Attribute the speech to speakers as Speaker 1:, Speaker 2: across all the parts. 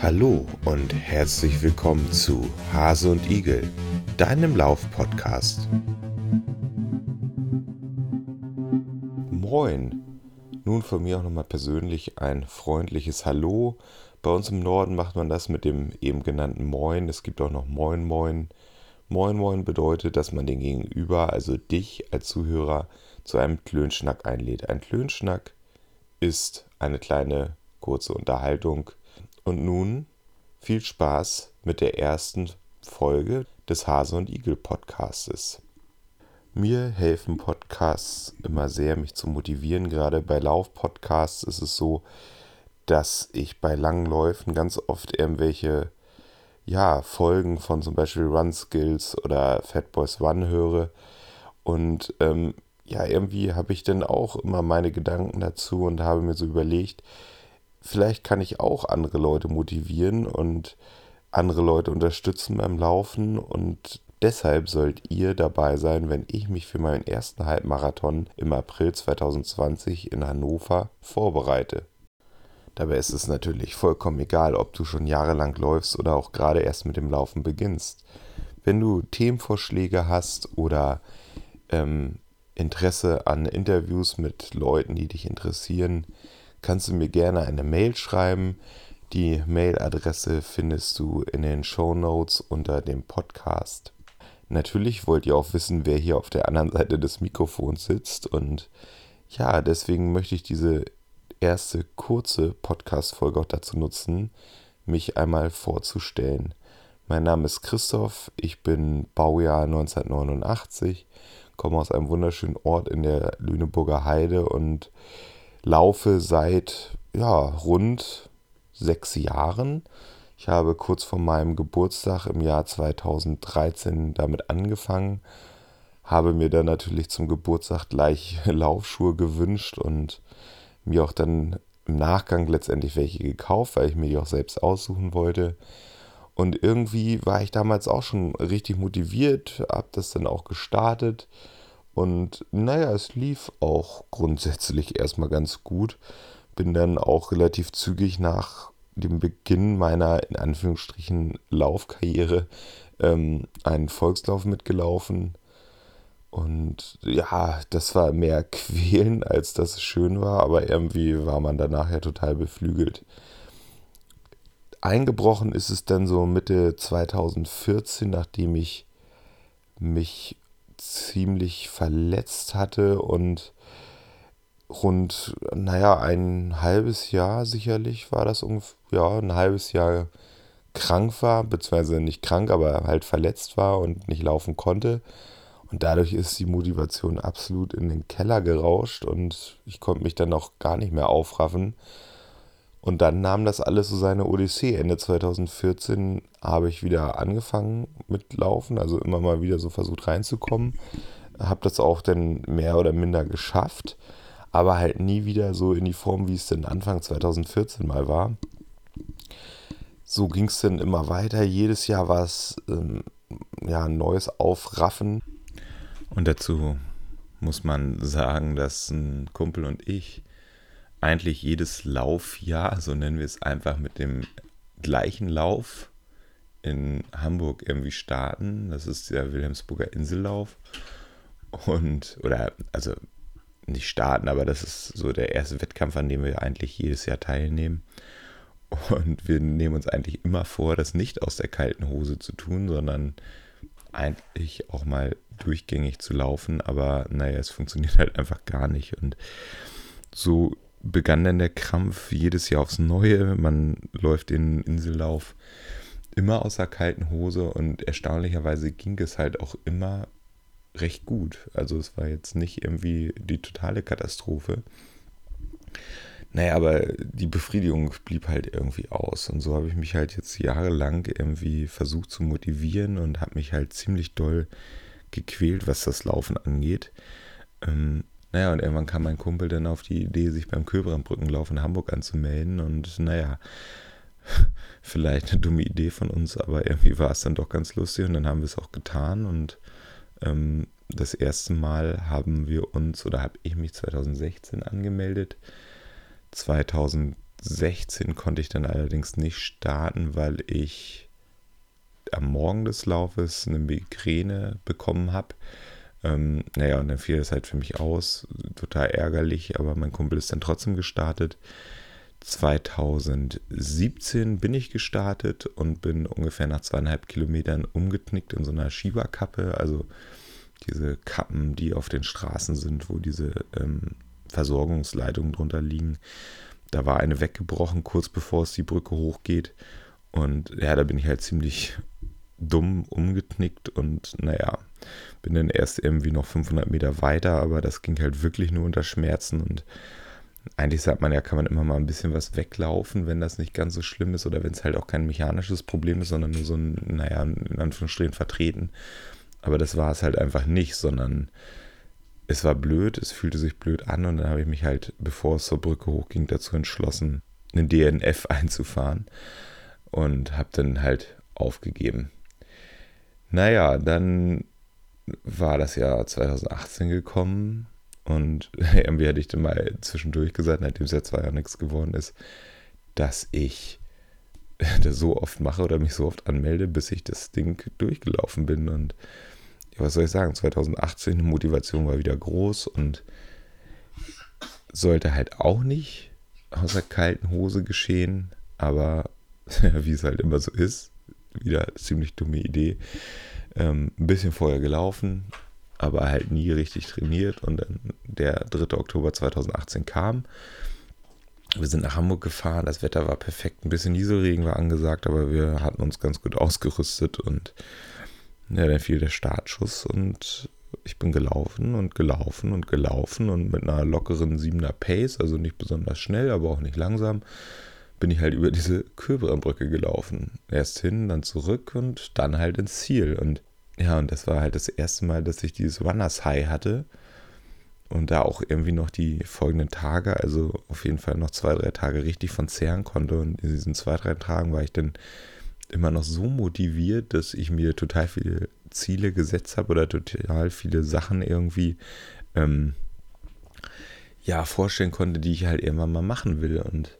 Speaker 1: Hallo und herzlich willkommen zu Hase und Igel, deinem Lauf-Podcast. Moin! Nun von mir auch nochmal persönlich ein freundliches Hallo. Bei uns im Norden macht man das mit dem eben genannten Moin. Es gibt auch noch Moin Moin. Moin Moin bedeutet, dass man den Gegenüber, also dich als Zuhörer, zu einem Klönschnack einlädt. Ein Klönschnack ist eine kleine kurze Unterhaltung und nun viel Spaß mit der ersten Folge des Hase und Igel Podcastes. Mir helfen Podcasts immer sehr, mich zu motivieren. Gerade bei Lauf-Podcasts ist es so, dass ich bei langen Läufen ganz oft irgendwelche ja, Folgen von zum Beispiel Run Skills oder Fat Boys One höre. Und ähm, ja, irgendwie habe ich dann auch immer meine Gedanken dazu und habe mir so überlegt, vielleicht kann ich auch andere Leute motivieren und andere Leute unterstützen beim Laufen und deshalb sollt ihr dabei sein, wenn ich mich für meinen ersten Halbmarathon im April 2020 in Hannover vorbereite. Dabei ist es natürlich vollkommen egal, ob du schon jahrelang läufst oder auch gerade erst mit dem Laufen beginnst. Wenn du Themenvorschläge hast oder ähm, Interesse an Interviews mit Leuten, die dich interessieren, kannst du mir gerne eine Mail schreiben. Die Mailadresse findest du in den Show Notes unter dem Podcast. Natürlich wollt ihr auch wissen, wer hier auf der anderen Seite des Mikrofons sitzt. Und ja, deswegen möchte ich diese erste kurze Podcast-Folge auch dazu nutzen, mich einmal vorzustellen. Mein Name ist Christoph, ich bin Baujahr 1989, komme aus einem wunderschönen Ort in der Lüneburger Heide und laufe seit ja, rund sechs Jahren. Ich habe kurz vor meinem Geburtstag im Jahr 2013 damit angefangen, habe mir dann natürlich zum Geburtstag gleich Laufschuhe gewünscht und mir auch dann im Nachgang letztendlich welche gekauft, weil ich mir die auch selbst aussuchen wollte. Und irgendwie war ich damals auch schon richtig motiviert, habe das dann auch gestartet und naja, es lief auch grundsätzlich erstmal ganz gut. Bin dann auch relativ zügig nach dem Beginn meiner in Anführungsstrichen Laufkarriere ähm, einen Volkslauf mitgelaufen. Und ja, das war mehr quälen, als dass es schön war, aber irgendwie war man danach ja total beflügelt. Eingebrochen ist es dann so Mitte 2014, nachdem ich mich ziemlich verletzt hatte und rund, naja, ein halbes Jahr sicherlich war das ungefähr, ja, ein halbes Jahr krank war, beziehungsweise nicht krank, aber halt verletzt war und nicht laufen konnte. Und dadurch ist die Motivation absolut in den Keller gerauscht und ich konnte mich dann auch gar nicht mehr aufraffen. Und dann nahm das alles so seine Odyssee. Ende 2014 habe ich wieder angefangen mit Laufen, also immer mal wieder so versucht reinzukommen. Habe das auch dann mehr oder minder geschafft, aber halt nie wieder so in die Form, wie es denn Anfang 2014 mal war. So ging es dann immer weiter. Jedes Jahr war es ähm, ja, ein neues Aufraffen. Und dazu muss man sagen, dass ein Kumpel und ich eigentlich jedes Laufjahr, so nennen wir es einfach, mit dem gleichen Lauf in Hamburg irgendwie starten. Das ist der Wilhelmsburger Insellauf. Und, oder, also nicht starten, aber das ist so der erste Wettkampf, an dem wir eigentlich jedes Jahr teilnehmen. Und wir nehmen uns eigentlich immer vor, das nicht aus der kalten Hose zu tun, sondern eigentlich auch mal durchgängig zu laufen. Aber naja, es funktioniert halt einfach gar nicht. Und so begann dann der Krampf jedes Jahr aufs Neue. Man läuft den Insellauf immer aus der kalten Hose und erstaunlicherweise ging es halt auch immer recht gut. Also es war jetzt nicht irgendwie die totale Katastrophe. Naja, aber die Befriedigung blieb halt irgendwie aus. Und so habe ich mich halt jetzt jahrelang irgendwie versucht zu motivieren und habe mich halt ziemlich doll gequält, was das Laufen angeht. Ähm, naja, und irgendwann kam mein Kumpel dann auf die Idee, sich beim Köbrandbrückenlauf in Hamburg anzumelden. Und naja, vielleicht eine dumme Idee von uns, aber irgendwie war es dann doch ganz lustig und dann haben wir es auch getan und ähm, das erste Mal haben wir uns oder habe ich mich 2016 angemeldet. 2016 konnte ich dann allerdings nicht starten, weil ich am Morgen des Laufes eine Migräne bekommen habe. Ähm, naja, und dann fiel das halt für mich aus. Total ärgerlich, aber mein Kumpel ist dann trotzdem gestartet. 2017 bin ich gestartet und bin ungefähr nach zweieinhalb Kilometern umgeknickt in so einer Schieberkappe, also diese Kappen, die auf den Straßen sind, wo diese ähm, Versorgungsleitungen drunter liegen. Da war eine weggebrochen, kurz bevor es die Brücke hochgeht. Und ja, da bin ich halt ziemlich dumm umgeknickt und naja, bin dann erst irgendwie noch 500 Meter weiter, aber das ging halt wirklich nur unter Schmerzen und eigentlich sagt man ja, kann man immer mal ein bisschen was weglaufen, wenn das nicht ganz so schlimm ist oder wenn es halt auch kein mechanisches Problem ist, sondern nur so ein, naja, in Anführungsstrichen vertreten. Aber das war es halt einfach nicht, sondern es war blöd, es fühlte sich blöd an und dann habe ich mich halt, bevor es zur Brücke hochging, dazu entschlossen, einen DNF einzufahren und habe dann halt aufgegeben. Naja, dann war das Jahr 2018 gekommen und irgendwie hatte ich dann mal zwischendurch gesagt, nachdem es ja zwei Jahre nichts geworden ist, dass ich das so oft mache oder mich so oft anmelde, bis ich das Ding durchgelaufen bin. Und ja, was soll ich sagen, 2018 die Motivation war wieder groß und sollte halt auch nicht aus der kalten Hose geschehen, aber wie es halt immer so ist, wieder ziemlich dumme Idee. Ähm, ein bisschen vorher gelaufen, aber halt nie richtig trainiert. Und dann der 3. Oktober 2018 kam. Wir sind nach Hamburg gefahren, das Wetter war perfekt, ein bisschen Nieselregen war angesagt, aber wir hatten uns ganz gut ausgerüstet und ja, dann fiel der Startschuss und ich bin gelaufen und gelaufen und gelaufen und mit einer lockeren 7er Pace, also nicht besonders schnell, aber auch nicht langsam, bin ich halt über diese Köberenbrücke gelaufen. Erst hin, dann zurück und dann halt ins Ziel. Und ja, und das war halt das erste Mal, dass ich dieses Runners High hatte. Und da auch irgendwie noch die folgenden Tage, also auf jeden Fall noch zwei, drei Tage richtig von zehren konnte. Und in diesen zwei, drei Tagen war ich dann immer noch so motiviert, dass ich mir total viele Ziele gesetzt habe oder total viele Sachen irgendwie ähm, ja vorstellen konnte, die ich halt irgendwann mal machen will. Und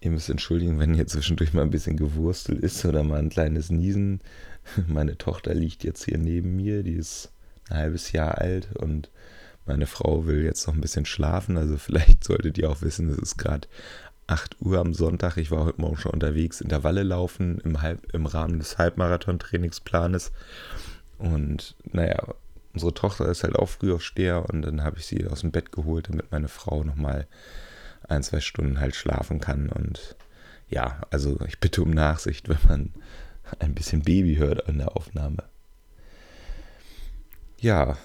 Speaker 1: ihr müsst entschuldigen, wenn hier zwischendurch mal ein bisschen gewurstelt ist oder mal ein kleines Niesen Meine Tochter liegt jetzt hier neben mir, die ist ein halbes Jahr alt und meine Frau will jetzt noch ein bisschen schlafen. Also vielleicht solltet ihr auch wissen, es ist gerade 8 Uhr am Sonntag. Ich war heute Morgen schon unterwegs, Intervalle laufen im, Halb, im Rahmen des Halbmarathon-Trainingsplanes. Und naja, unsere Tochter ist halt auch früh auf Steher und dann habe ich sie aus dem Bett geholt, damit meine Frau nochmal ein, zwei Stunden halt schlafen kann. Und ja, also ich bitte um Nachsicht, wenn man ein bisschen Baby hört an der Aufnahme. Ja,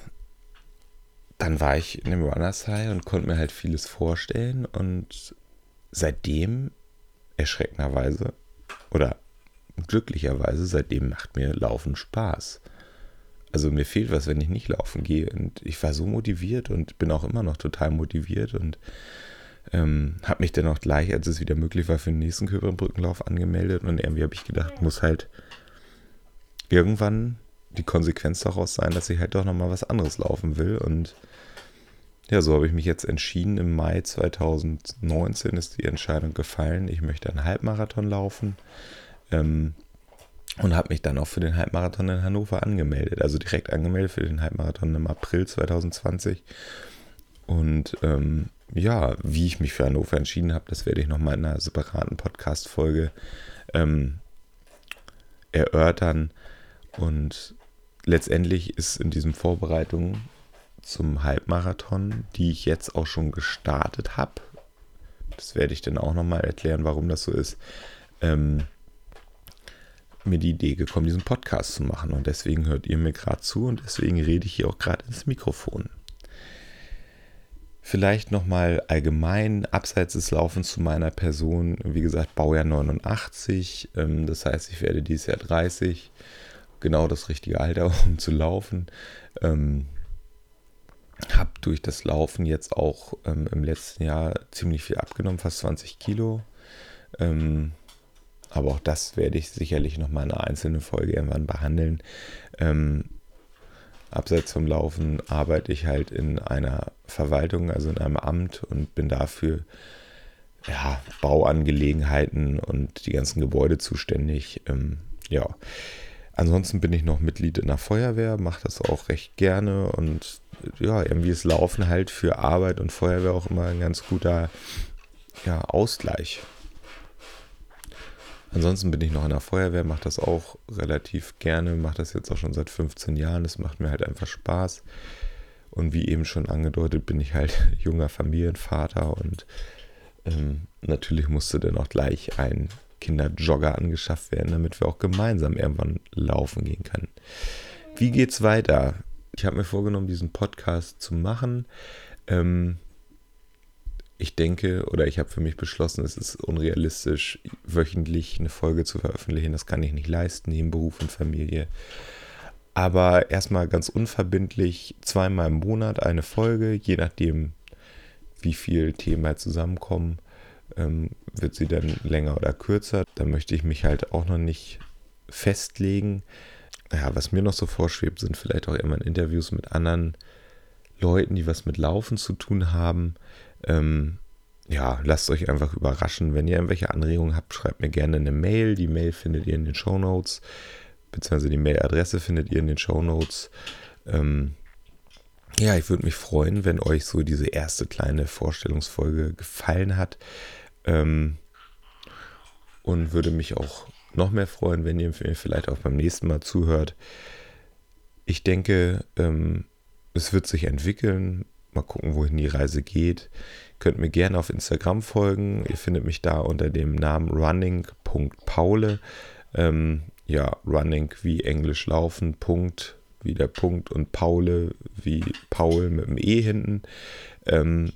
Speaker 1: dann war ich in dem Runners High und konnte mir halt vieles vorstellen und seitdem erschreckenderweise oder glücklicherweise seitdem macht mir Laufen Spaß. Also mir fehlt was, wenn ich nicht laufen gehe und ich war so motiviert und bin auch immer noch total motiviert und ähm, habe mich dann auch gleich, als es wieder möglich war, für den nächsten Köpernbrückenlauf angemeldet und irgendwie habe ich gedacht, muss halt irgendwann die Konsequenz daraus sein, dass ich halt doch nochmal was anderes laufen will. Und ja, so habe ich mich jetzt entschieden. Im Mai 2019 ist die Entscheidung gefallen, ich möchte einen Halbmarathon laufen. Ähm, und habe mich dann auch für den Halbmarathon in Hannover angemeldet. Also direkt angemeldet für den Halbmarathon im April 2020. Und ähm, ja, wie ich mich für Hannover entschieden habe, das werde ich nochmal in einer separaten Podcast-Folge ähm, erörtern. Und letztendlich ist in diesen Vorbereitungen zum Halbmarathon, die ich jetzt auch schon gestartet habe, das werde ich dann auch nochmal erklären, warum das so ist, ähm, mir die Idee gekommen, diesen Podcast zu machen. Und deswegen hört ihr mir gerade zu und deswegen rede ich hier auch gerade ins Mikrofon. Vielleicht nochmal allgemein abseits des Laufens zu meiner Person. Wie gesagt, Baujahr 89. Ähm, das heißt, ich werde dieses Jahr 30. Genau das richtige Alter, um zu laufen. Durch das Laufen jetzt auch ähm, im letzten Jahr ziemlich viel abgenommen, fast 20 Kilo. Ähm, aber auch das werde ich sicherlich noch mal in einer einzelnen Folge irgendwann behandeln. Ähm, abseits vom Laufen arbeite ich halt in einer Verwaltung, also in einem Amt und bin dafür ja, Bauangelegenheiten und die ganzen Gebäude zuständig. Ähm, ja, ansonsten bin ich noch Mitglied in der Feuerwehr, mache das auch recht gerne und ja, irgendwie ist Laufen halt für Arbeit und Feuerwehr auch immer ein ganz guter ja, Ausgleich. Ansonsten bin ich noch in der Feuerwehr, mache das auch relativ gerne, mache das jetzt auch schon seit 15 Jahren. Das macht mir halt einfach Spaß. Und wie eben schon angedeutet, bin ich halt junger Familienvater und ähm, natürlich musste dann auch gleich ein Kinderjogger angeschafft werden, damit wir auch gemeinsam irgendwann laufen gehen können. Wie geht's weiter? Ich habe mir vorgenommen, diesen Podcast zu machen. Ähm, ich denke oder ich habe für mich beschlossen, es ist unrealistisch, wöchentlich eine Folge zu veröffentlichen. Das kann ich nicht leisten, neben Beruf und Familie. Aber erstmal ganz unverbindlich zweimal im Monat eine Folge, je nachdem, wie viel Themen halt zusammenkommen, ähm, wird sie dann länger oder kürzer. Da möchte ich mich halt auch noch nicht festlegen. Ja, was mir noch so vorschwebt, sind vielleicht auch immer Interviews mit anderen Leuten, die was mit Laufen zu tun haben. Ähm, ja, lasst euch einfach überraschen. Wenn ihr irgendwelche Anregungen habt, schreibt mir gerne eine Mail. Die Mail findet ihr in den Show Notes, beziehungsweise die Mailadresse findet ihr in den Show Notes. Ähm, ja, ich würde mich freuen, wenn euch so diese erste kleine Vorstellungsfolge gefallen hat. Ähm, und würde mich auch noch mehr freuen, wenn ihr mir vielleicht auch beim nächsten Mal zuhört. Ich denke, ähm, es wird sich entwickeln. Mal gucken, wohin die Reise geht. Ihr könnt mir gerne auf Instagram folgen. Ihr findet mich da unter dem Namen running.paule. Ähm, ja, running wie Englisch laufen, Punkt wie der Punkt und Paule wie Paul mit dem E hinten. Ähm,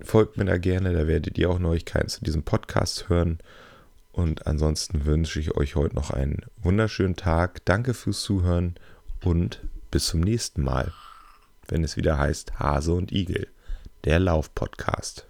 Speaker 1: folgt mir da gerne, da werdet ihr auch Neuigkeiten zu diesem Podcast hören. Und ansonsten wünsche ich euch heute noch einen wunderschönen Tag. Danke fürs Zuhören und bis zum nächsten Mal, wenn es wieder heißt Hase und Igel, der Lauf-Podcast.